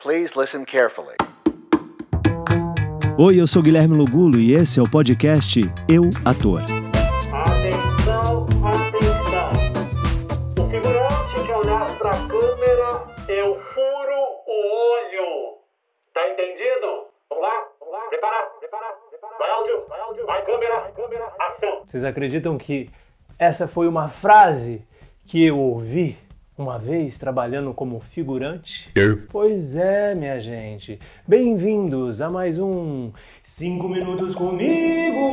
Please listen carefully. Oi, eu sou Guilherme Lugulo e esse é o podcast Eu Ator. Atenção, atenção. O figurante que olhar pra câmera, eu furo o olho. Tá entendido? Vamos lá, vamos lá. Preparar, preparar, preparar. Vai áudio, vai áudio, vai câmera, vai câmera, ação. Vocês acreditam que essa foi uma frase que eu ouvi uma vez trabalhando como figurante? Pois é, minha gente. Bem-vindos a mais um 5 Minutos Comigo!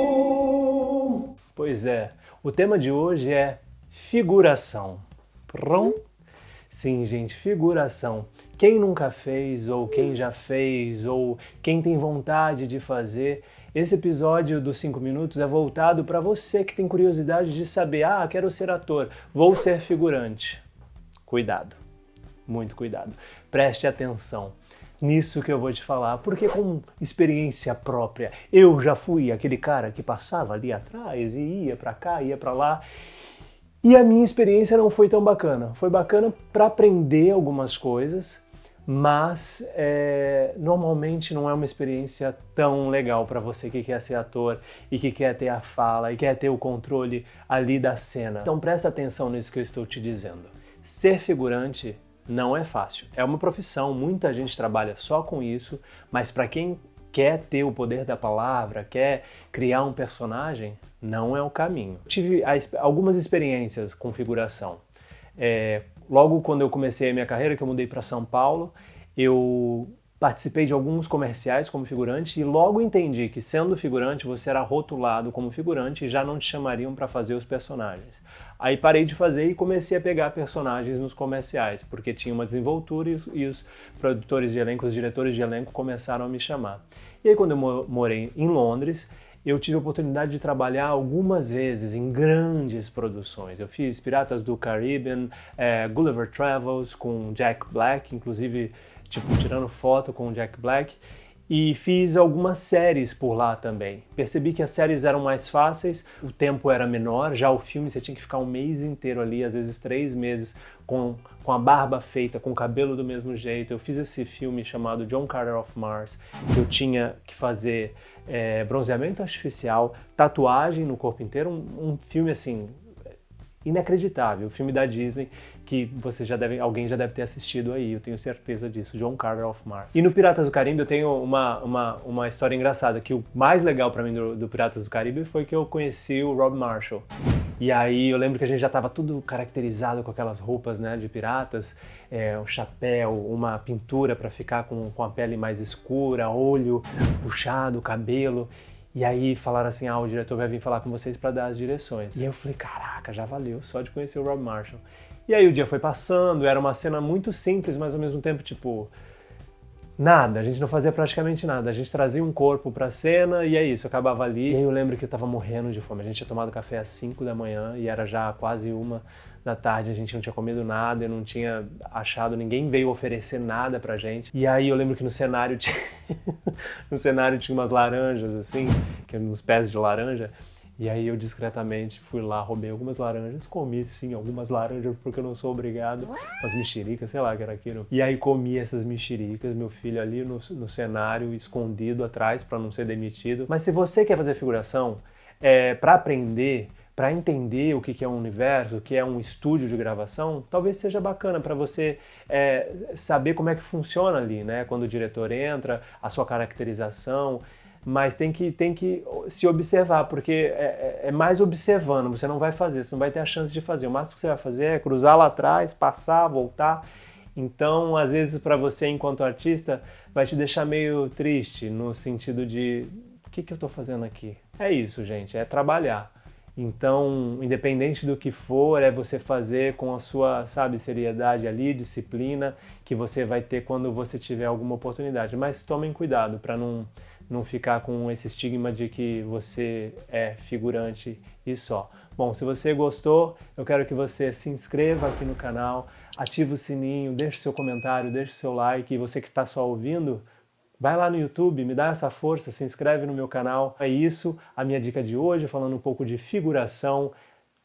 Pois é, o tema de hoje é figuração. Pronto? Sim, gente, figuração. Quem nunca fez, ou quem já fez, ou quem tem vontade de fazer, esse episódio dos 5 minutos é voltado para você que tem curiosidade de saber: ah, quero ser ator, vou ser figurante. Cuidado, muito cuidado. Preste atenção nisso que eu vou te falar, porque com experiência própria, eu já fui aquele cara que passava ali atrás e ia para cá, ia para lá. E a minha experiência não foi tão bacana. Foi bacana para aprender algumas coisas, mas é, normalmente não é uma experiência tão legal para você que quer ser ator e que quer ter a fala e quer ter o controle ali da cena. Então presta atenção nisso que eu estou te dizendo. Ser figurante não é fácil. É uma profissão, muita gente trabalha só com isso, mas para quem quer ter o poder da palavra, quer criar um personagem, não é o caminho. Tive algumas experiências com figuração. É, logo quando eu comecei a minha carreira, que eu mudei para São Paulo, eu participei de alguns comerciais como figurante e logo entendi que sendo figurante você era rotulado como figurante e já não te chamariam para fazer os personagens. Aí parei de fazer e comecei a pegar personagens nos comerciais, porque tinha uma desenvoltura e os, e os produtores de elenco, os diretores de elenco começaram a me chamar. E aí quando eu morei em Londres, eu tive a oportunidade de trabalhar algumas vezes em grandes produções. Eu fiz Piratas do Caribbean, é, Gulliver Travels com Jack Black, inclusive tipo tirando foto com Jack Black e fiz algumas séries por lá também. Percebi que as séries eram mais fáceis, o tempo era menor, já o filme você tinha que ficar um mês inteiro ali, às vezes três meses, com, com a barba feita, com o cabelo do mesmo jeito. Eu fiz esse filme chamado John Carter of Mars, eu tinha que fazer é, bronzeamento artificial, tatuagem no corpo inteiro, um, um filme assim inacreditável, o filme da Disney que você já deve, alguém já deve ter assistido aí, eu tenho certeza disso, John Carter of Mars. E no Piratas do Caribe eu tenho uma, uma, uma história engraçada, que o mais legal para mim do, do, Piratas do Caribe foi que eu conheci o Rob Marshall. E aí eu lembro que a gente já estava tudo caracterizado com aquelas roupas né, de piratas, é, um chapéu, uma pintura para ficar com, com a pele mais escura, olho puxado, cabelo. E aí falaram assim: ah, o diretor vai vir falar com vocês para dar as direções. E eu falei: caraca, já valeu só de conhecer o Rob Marshall. E aí o dia foi passando, era uma cena muito simples, mas ao mesmo tempo, tipo, nada, a gente não fazia praticamente nada. A gente trazia um corpo pra cena e é isso, acabava ali. E aí eu lembro que eu tava morrendo de fome. A gente tinha tomado café às 5 da manhã e era já quase uma da tarde, a gente não tinha comido nada, eu não tinha achado, ninguém veio oferecer nada pra gente. E aí eu lembro que no cenário tinha, no cenário tinha umas laranjas assim, que uns pés de laranja. E aí eu discretamente fui lá, roubei algumas laranjas, comi sim algumas laranjas porque eu não sou obrigado, umas mexericas, sei lá que era aquilo. E aí comi essas mexericas, meu filho ali no, no cenário, escondido atrás para não ser demitido. Mas se você quer fazer figuração, é, para aprender, para entender o que é um universo, o que é um estúdio de gravação, talvez seja bacana para você é, saber como é que funciona ali, né? Quando o diretor entra, a sua caracterização mas tem que, tem que se observar, porque é, é, é, mais observando, você não vai fazer, você não vai ter a chance de fazer. O máximo que você vai fazer é cruzar lá atrás, passar, voltar. Então, às vezes, para você, enquanto artista, vai te deixar meio triste, no sentido de: o que, que eu estou fazendo aqui? É isso, gente, é trabalhar. Então, independente do que for, é você fazer com a sua, sabe, seriedade ali, disciplina, que você vai ter quando você tiver alguma oportunidade. Mas tomem cuidado para não não ficar com esse estigma de que você é figurante e só. Bom, se você gostou, eu quero que você se inscreva aqui no canal, ative o sininho, deixe seu comentário, deixe seu like. E você que está só ouvindo, vai lá no YouTube, me dá essa força, se inscreve no meu canal. É isso, a minha dica de hoje, falando um pouco de figuração.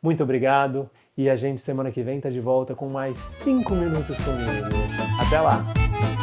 Muito obrigado e a gente semana que vem está de volta com mais 5 minutos comigo. Até lá!